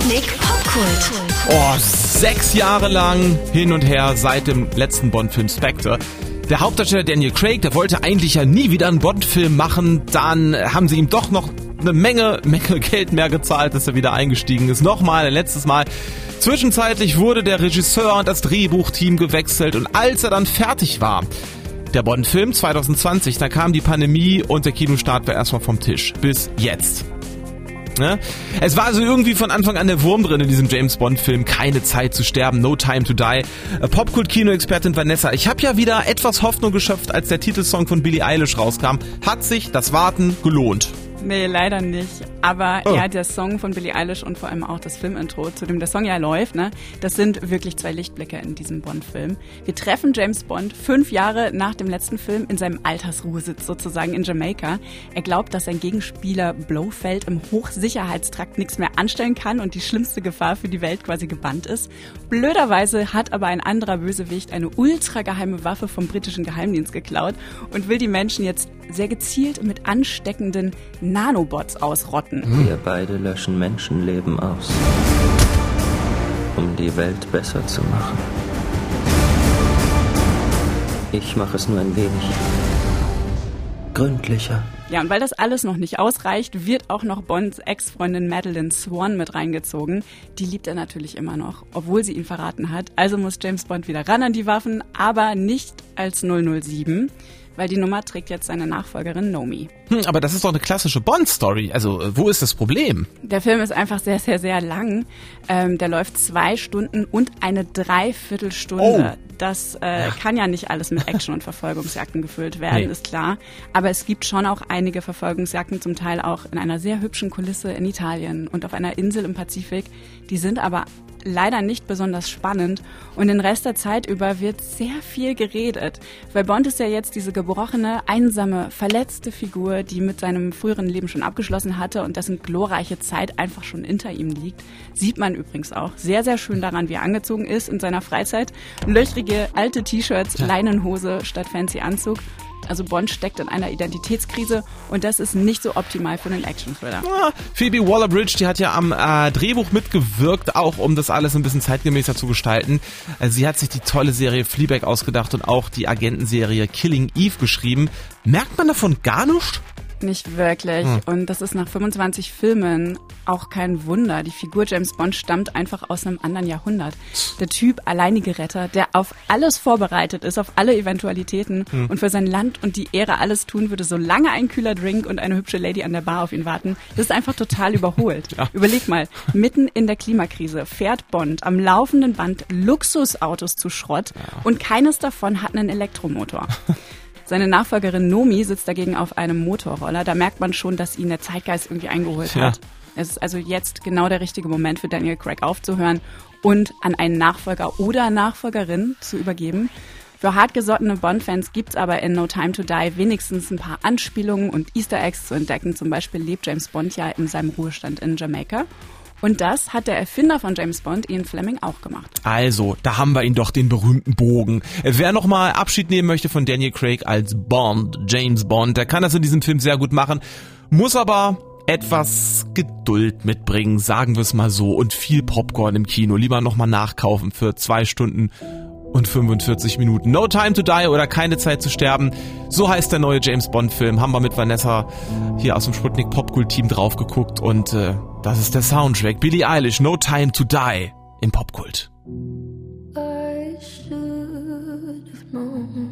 Sputnik Popkult. Oh, sechs Jahre lang hin und her seit dem letzten Bond-Film Spectre. Der Hauptdarsteller Daniel Craig, der wollte eigentlich ja nie wieder einen Bond-Film machen. Dann haben sie ihm doch noch eine Menge, Menge Geld mehr gezahlt, dass er wieder eingestiegen ist. Nochmal, ein letztes Mal. Zwischenzeitlich wurde der Regisseur und das Drehbuchteam gewechselt und als er dann fertig war, der Bond-Film 2020, da kam die Pandemie und der Kinostart war erstmal vom Tisch. Bis jetzt. Ne? Es war also irgendwie von Anfang an der Wurm drin in diesem James Bond-Film. Keine Zeit zu sterben, no time to die. Äh, Popkult-Kino-Expertin Vanessa, ich habe ja wieder etwas Hoffnung geschöpft, als der Titelsong von Billie Eilish rauskam. Hat sich das Warten gelohnt? Nee, leider nicht. Aber oh. ja, der Song von Billie Eilish und vor allem auch das Filmintro, zu dem der Song ja läuft, ne, das sind wirklich zwei Lichtblicke in diesem Bond-Film. Wir treffen James Bond fünf Jahre nach dem letzten Film in seinem Altersruhesitz sozusagen in Jamaika. Er glaubt, dass sein Gegenspieler Blofeld im Hochsicherheitstrakt nichts mehr anstellen kann und die schlimmste Gefahr für die Welt quasi gebannt ist. Blöderweise hat aber ein anderer Bösewicht eine ultrageheime Waffe vom britischen Geheimdienst geklaut und will die Menschen jetzt sehr gezielt mit ansteckenden Nanobots ausrotten. Wir beide löschen Menschenleben aus, um die Welt besser zu machen. Ich mache es nur ein wenig gründlicher. Ja, und weil das alles noch nicht ausreicht, wird auch noch Bonds Ex-Freundin Madeline Swan mit reingezogen. Die liebt er natürlich immer noch, obwohl sie ihn verraten hat. Also muss James Bond wieder ran an die Waffen, aber nicht als 007 weil die Nummer trägt jetzt seine Nachfolgerin Nomi. Hm, aber das ist doch eine klassische Bond-Story. Also äh, wo ist das Problem? Der Film ist einfach sehr, sehr, sehr lang. Ähm, der läuft zwei Stunden und eine Dreiviertelstunde. Oh. Das äh, ja. kann ja nicht alles mit Action und Verfolgungsjagden gefüllt werden, nee. ist klar. Aber es gibt schon auch einige Verfolgungsjagden, zum Teil auch in einer sehr hübschen Kulisse in Italien und auf einer Insel im Pazifik. Die sind aber leider nicht besonders spannend und den Rest der Zeit über wird sehr viel geredet. Weil Bond ist ja jetzt diese gebrochene, einsame, verletzte Figur, die mit seinem früheren Leben schon abgeschlossen hatte und dessen glorreiche Zeit einfach schon hinter ihm liegt. Sieht man übrigens auch sehr, sehr schön daran, wie er angezogen ist in seiner Freizeit. Löchrige alte T-Shirts, Leinenhose statt fancy Anzug also Bond steckt in einer Identitätskrise und das ist nicht so optimal für einen Action-Thriller. Ja, Phoebe Waller-Bridge, die hat ja am äh, Drehbuch mitgewirkt, auch um das alles ein bisschen zeitgemäßer zu gestalten. Also sie hat sich die tolle Serie Fleabag ausgedacht und auch die Agentenserie Killing Eve geschrieben. Merkt man davon gar nichts? Nicht wirklich. Hm. Und das ist nach 25 Filmen auch kein Wunder. Die Figur James Bond stammt einfach aus einem anderen Jahrhundert. Der Typ alleinige Retter, der auf alles vorbereitet ist, auf alle Eventualitäten hm. und für sein Land und die Ehre alles tun würde, solange ein kühler Drink und eine hübsche Lady an der Bar auf ihn warten. Das ist einfach total überholt. Ja. Überleg mal, mitten in der Klimakrise fährt Bond am laufenden Band Luxusautos zu Schrott ja. und keines davon hat einen Elektromotor. Seine Nachfolgerin Nomi sitzt dagegen auf einem Motorroller. Da merkt man schon, dass ihn der Zeitgeist irgendwie eingeholt ja. hat. Es ist also jetzt genau der richtige Moment für Daniel Craig aufzuhören und an einen Nachfolger oder Nachfolgerin zu übergeben. Für hartgesottene Bond-Fans gibt's aber in No Time to Die wenigstens ein paar Anspielungen und Easter Eggs zu entdecken. Zum Beispiel lebt James Bond ja in seinem Ruhestand in Jamaika. Und das hat der Erfinder von James Bond, Ian Fleming, auch gemacht. Also, da haben wir ihn doch, den berühmten Bogen. Wer nochmal Abschied nehmen möchte von Daniel Craig als Bond, James Bond, der kann das in diesem Film sehr gut machen, muss aber etwas Geduld mitbringen, sagen wir es mal so, und viel Popcorn im Kino. Lieber nochmal nachkaufen für zwei Stunden und 45 Minuten. No Time to Die oder Keine Zeit zu sterben. So heißt der neue James Bond Film. Haben wir mit Vanessa hier aus dem Sputnik Popkult Team drauf geguckt und äh, das ist der Soundtrack. Billie Eilish, No Time to Die im Popkult. I should have known.